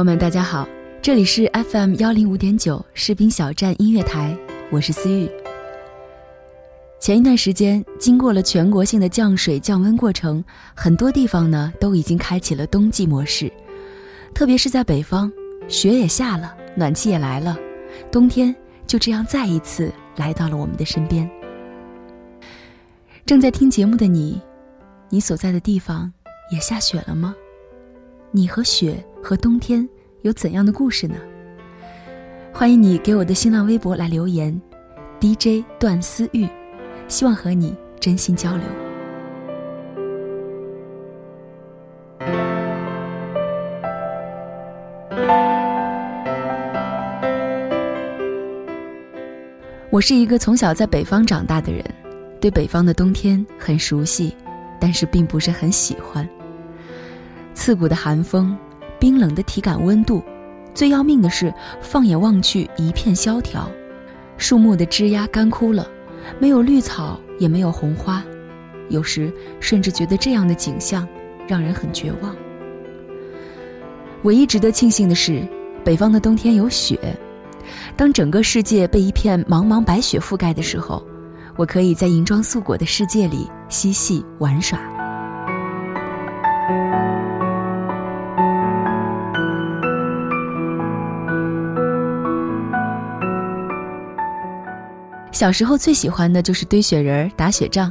朋友们，大家好，这里是 FM 幺零五点九士兵小站音乐台，我是思玉。前一段时间，经过了全国性的降水降温过程，很多地方呢都已经开启了冬季模式，特别是在北方，雪也下了，暖气也来了，冬天就这样再一次来到了我们的身边。正在听节目的你，你所在的地方也下雪了吗？你和雪和冬天有怎样的故事呢？欢迎你给我的新浪微博来留言，DJ 段思玉，希望和你真心交流。我是一个从小在北方长大的人，对北方的冬天很熟悉，但是并不是很喜欢。刺骨的寒风，冰冷的体感温度，最要命的是，放眼望去一片萧条，树木的枝桠干枯了，没有绿草，也没有红花，有时甚至觉得这样的景象让人很绝望。唯一值得庆幸的是，北方的冬天有雪。当整个世界被一片茫茫白雪覆盖的时候，我可以在银装素裹的世界里嬉戏玩耍。小时候最喜欢的就是堆雪人、打雪仗，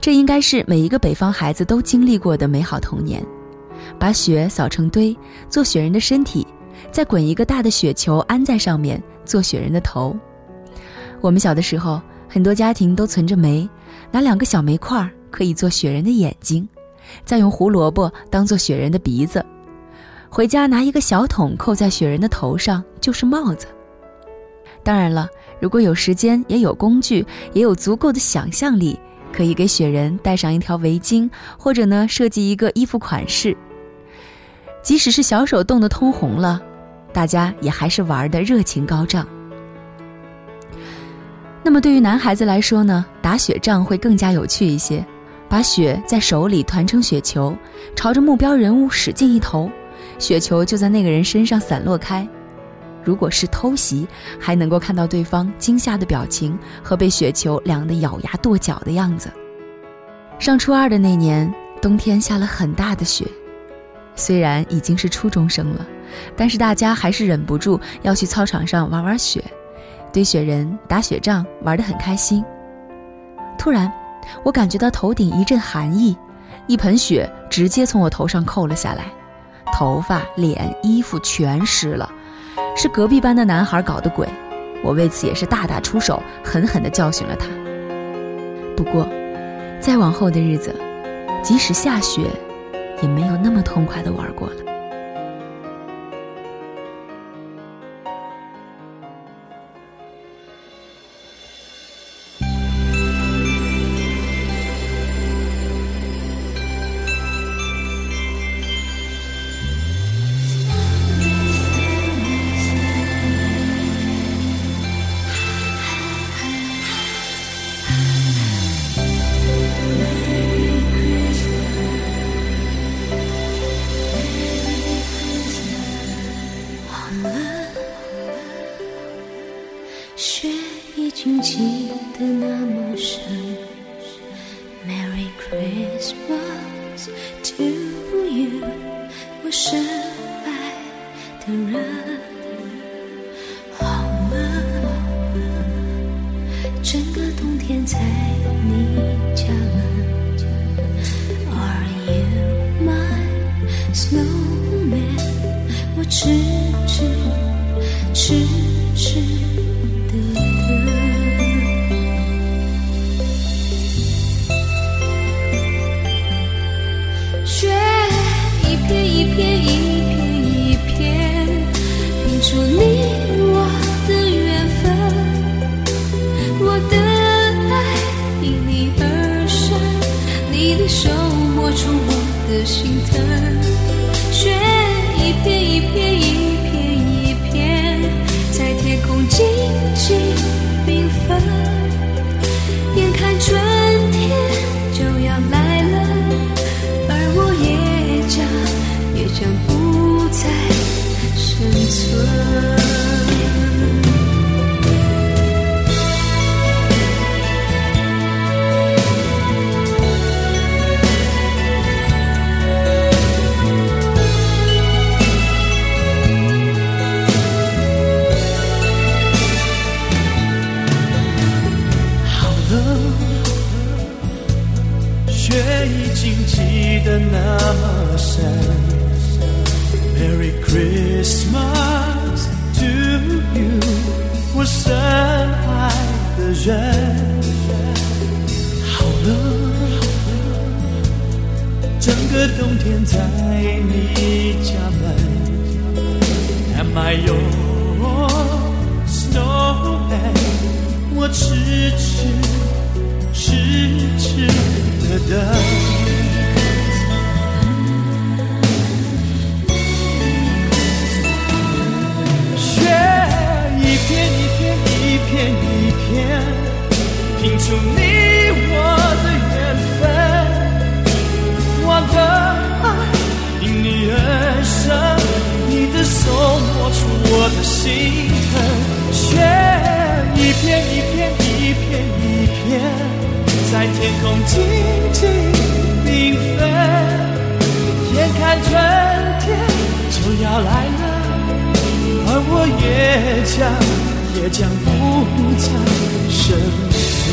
这应该是每一个北方孩子都经历过的美好童年。把雪扫成堆，做雪人的身体，再滚一个大的雪球安在上面，做雪人的头。我们小的时候，很多家庭都存着煤，拿两个小煤块可以做雪人的眼睛，再用胡萝卜当做雪人的鼻子，回家拿一个小桶扣在雪人的头上，就是帽子。当然了。如果有时间，也有工具，也有足够的想象力，可以给雪人戴上一条围巾，或者呢设计一个衣服款式。即使是小手冻得通红了，大家也还是玩的热情高涨。那么对于男孩子来说呢，打雪仗会更加有趣一些，把雪在手里团成雪球，朝着目标人物使劲一投，雪球就在那个人身上散落开。如果是偷袭，还能够看到对方惊吓的表情和被雪球凉得咬牙跺脚的样子。上初二的那年，冬天下了很大的雪，虽然已经是初中生了，但是大家还是忍不住要去操场上玩玩雪，堆雪人、打雪仗，玩得很开心。突然，我感觉到头顶一阵寒意，一盆雪直接从我头上扣了下来，头发、脸、衣服全湿了。是隔壁班的男孩搞的鬼，我为此也是大打出手，狠狠地教训了他。不过，再往后的日子，即使下雪，也没有那么痛快地玩过了。了，雪已经积得那么深。Merry Christmas to you，我深爱的人。好了，整个冬天在你家门。Am I your snowman？我痴痴痴痴的等。雪一片一片一片一片，拼出你我的缘分。我的爱因你而生，你的手摸出我的心。片一片一片一片，在天空静静缤纷。眼看春天就要来了。而我也将也将不再生存。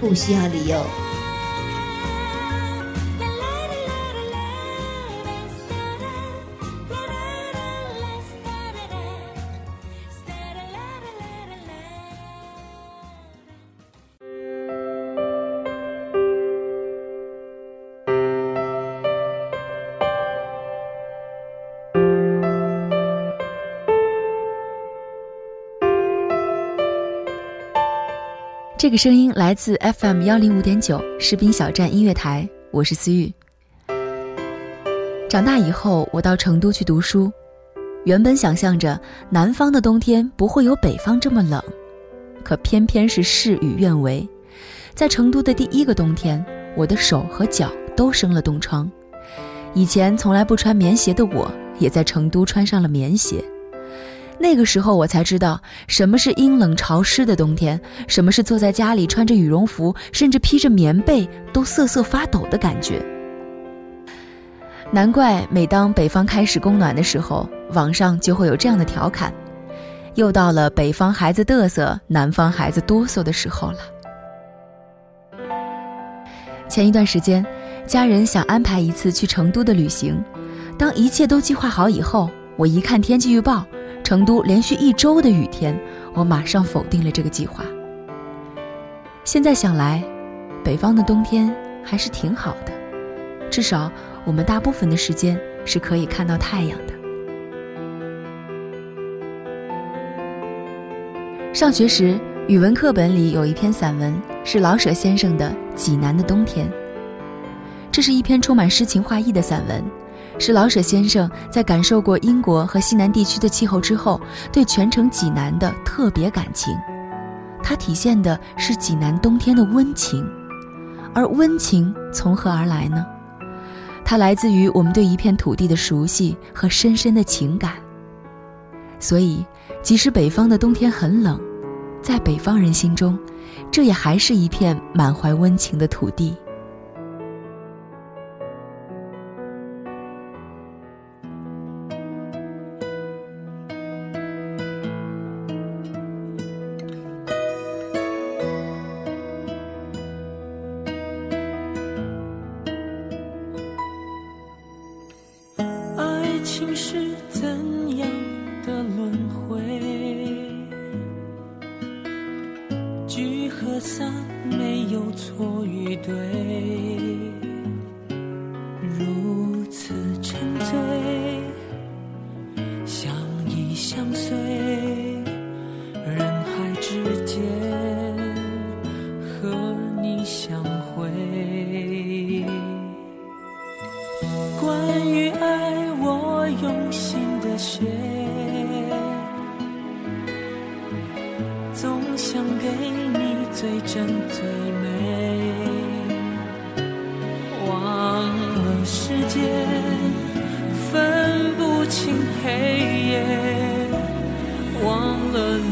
不需要理由。这个声音来自 FM 幺零五点九士兵小站音乐台，我是思玉。长大以后，我到成都去读书，原本想象着南方的冬天不会有北方这么冷，可偏偏是事与愿违。在成都的第一个冬天，我的手和脚都生了冻疮。以前从来不穿棉鞋的我，也在成都穿上了棉鞋。那个时候我才知道什么是阴冷潮湿的冬天，什么是坐在家里穿着羽绒服，甚至披着棉被都瑟瑟发抖的感觉。难怪每当北方开始供暖的时候，网上就会有这样的调侃：又到了北方孩子嘚瑟，南方孩子哆嗦的时候了。前一段时间，家人想安排一次去成都的旅行，当一切都计划好以后，我一看天气预报。成都连续一周的雨天，我马上否定了这个计划。现在想来，北方的冬天还是挺好的，至少我们大部分的时间是可以看到太阳的。上学时，语文课本里有一篇散文是老舍先生的《济南的冬天》，这是一篇充满诗情画意的散文。是老舍先生在感受过英国和西南地区的气候之后，对全城济南的特别感情。它体现的是济南冬天的温情，而温情从何而来呢？它来自于我们对一片土地的熟悉和深深的情感。所以，即使北方的冬天很冷，在北方人心中，这也还是一片满怀温情的土地。散没有错与对，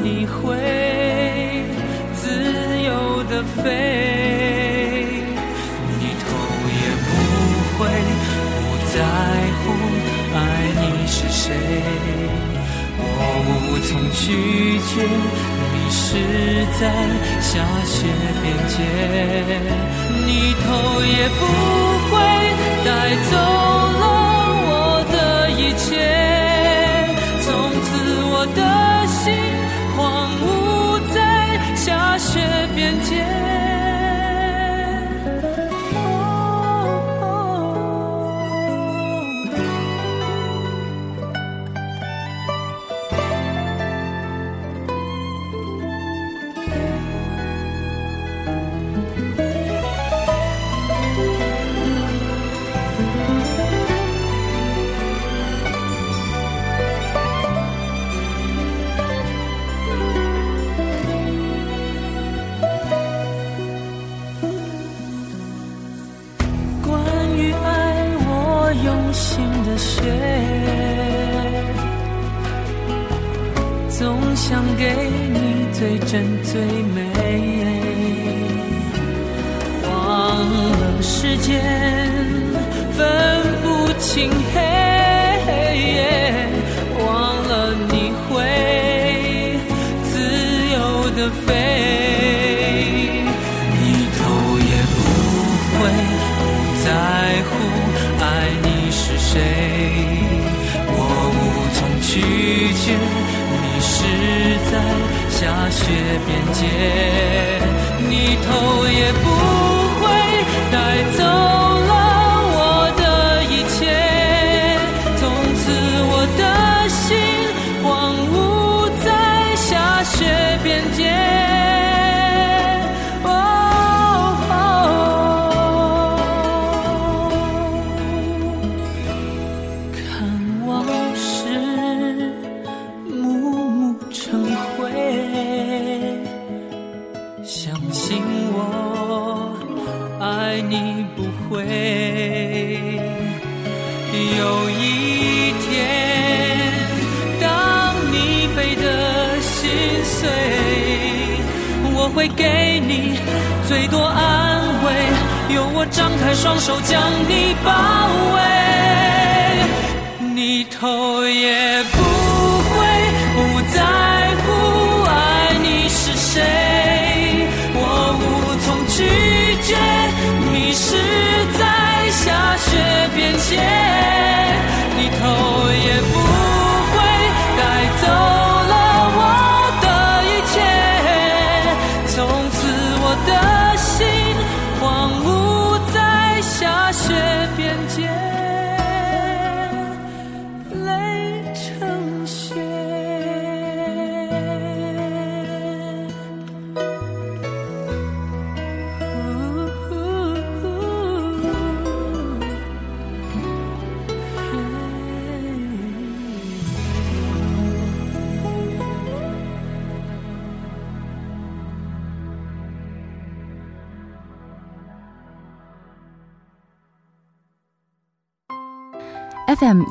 你会自由的飞，你头也不回。不在乎爱你是谁，我无从拒绝，迷失在下雪边界，你头也不回，带走了我的一切，从此我的最美。忘了时间，分不清黑夜，忘了你会自由的飞。你头也不回，不在乎爱你是谁，我无从拒绝，下雪边界，你头也不最多安慰，有我张开双手将你包围，你头也不回，不在乎爱你是谁，我无从拒绝，迷失在下雪边界，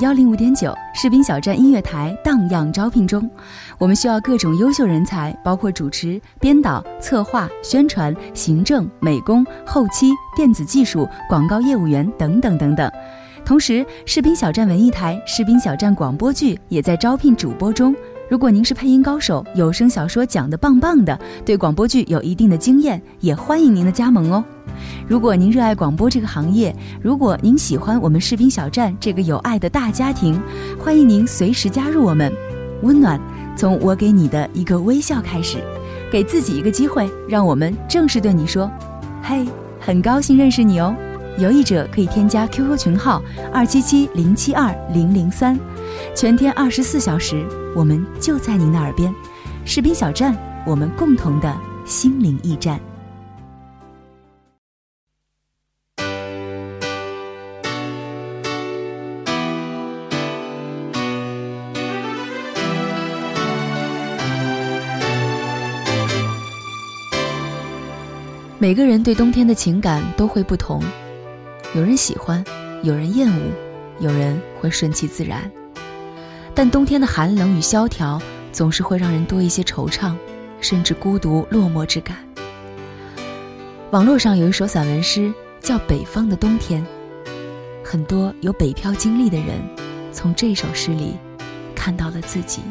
幺零五点九士兵小站音乐台荡漾招聘中，我们需要各种优秀人才，包括主持、编导、策划、宣传、行政、美工、后期、电子技术、广告业务员等等等等。同时，士兵小站文艺台、士兵小站广播剧也在招聘主播中。如果您是配音高手，有声小说讲得棒棒的，对广播剧有一定的经验，也欢迎您的加盟哦。如果您热爱广播这个行业，如果您喜欢我们士兵小站这个有爱的大家庭，欢迎您随时加入我们。温暖从我给你的一个微笑开始，给自己一个机会，让我们正式对你说：“嘿，很高兴认识你哦。”有意者可以添加 QQ 群号二七七零七二零零三，全天二十四小时，我们就在您的耳边。士兵小站，我们共同的心灵驿站。每个人对冬天的情感都会不同，有人喜欢，有人厌恶，有人会顺其自然。但冬天的寒冷与萧条总是会让人多一些惆怅，甚至孤独落寞之感。网络上有一首散文诗叫《北方的冬天》，很多有北漂经历的人从这首诗里看到了自己。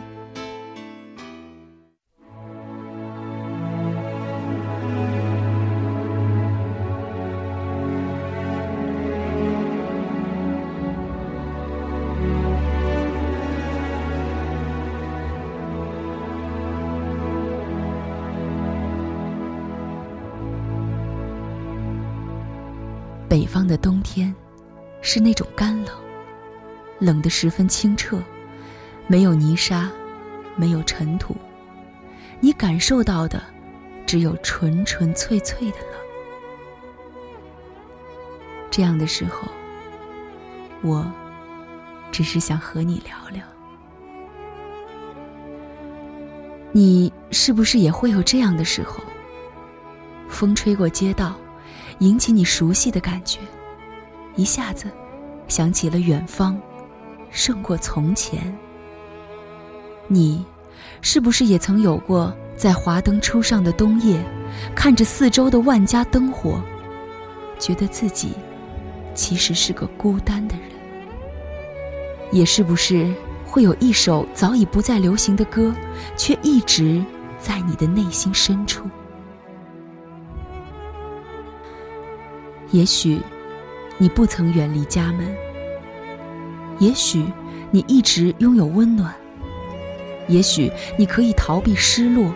方的冬天，是那种干冷，冷得十分清澈，没有泥沙，没有尘土，你感受到的，只有纯纯粹粹的冷。这样的时候，我，只是想和你聊聊。你是不是也会有这样的时候？风吹过街道。引起你熟悉的感觉，一下子想起了远方，胜过从前。你是不是也曾有过在华灯初上的冬夜，看着四周的万家灯火，觉得自己其实是个孤单的人？也是不是会有一首早已不再流行的歌，却一直在你的内心深处？也许，你不曾远离家门；也许，你一直拥有温暖；也许，你可以逃避失落，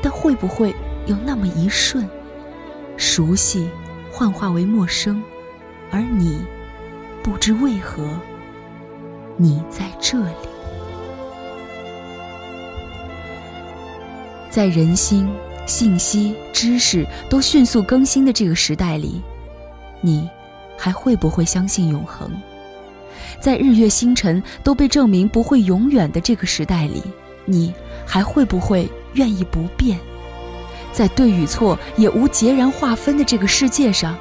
但会不会有那么一瞬，熟悉幻化为陌生，而你不知为何，你在这里？在人心。信息、知识都迅速更新的这个时代里，你还会不会相信永恒？在日月星辰都被证明不会永远的这个时代里，你还会不会愿意不变？在对与错也无截然划分的这个世界上，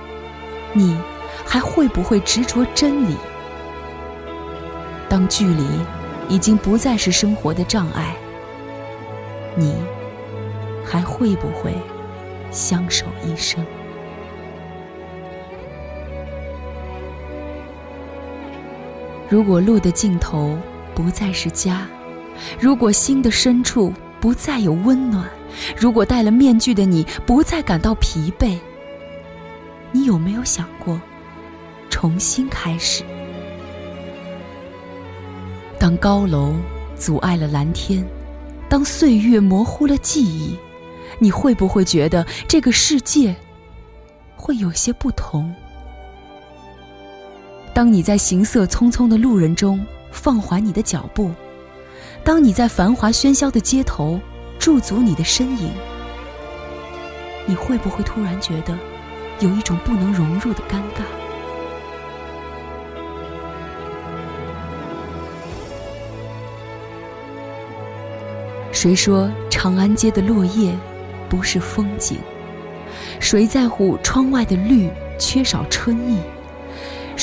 你还会不会执着真理？当距离已经不再是生活的障碍，你。还会不会相守一生？如果路的尽头不再是家，如果心的深处不再有温暖，如果戴了面具的你不再感到疲惫，你有没有想过重新开始？当高楼阻碍了蓝天，当岁月模糊了记忆，你会不会觉得这个世界会有些不同？当你在行色匆匆的路人中放缓你的脚步，当你在繁华喧嚣的街头驻足你的身影，你会不会突然觉得有一种不能融入的尴尬？谁说长安街的落叶不是风景？谁在乎窗外的绿缺少春意？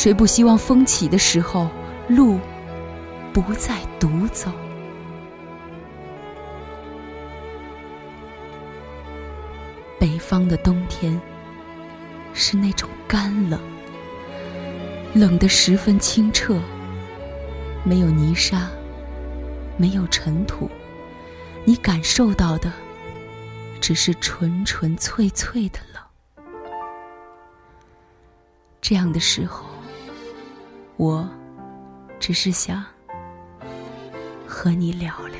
谁不希望风起的时候，路不再独走？北方的冬天是那种干冷，冷得十分清澈，没有泥沙，没有尘土，你感受到的只是纯纯粹粹的冷。这样的时候。我只是想和你聊聊。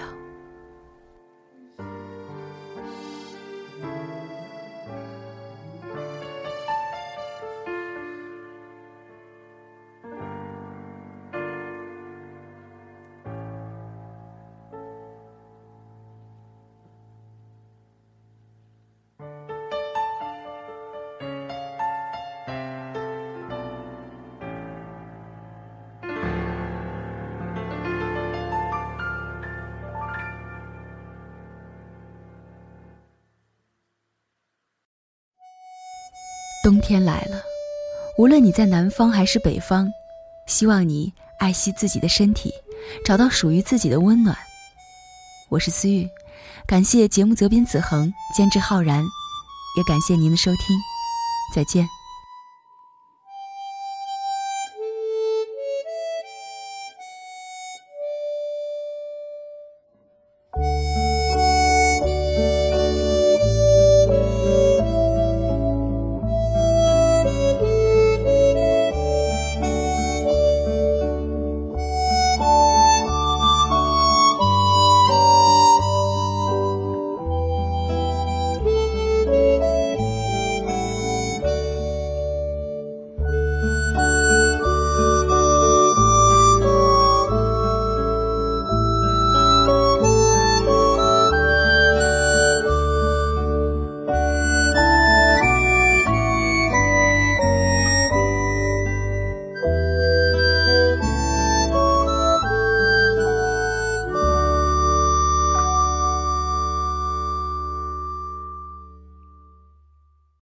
冬天来了，无论你在南方还是北方，希望你爱惜自己的身体，找到属于自己的温暖。我是思玉，感谢节目责编子恒，监制浩然，也感谢您的收听，再见。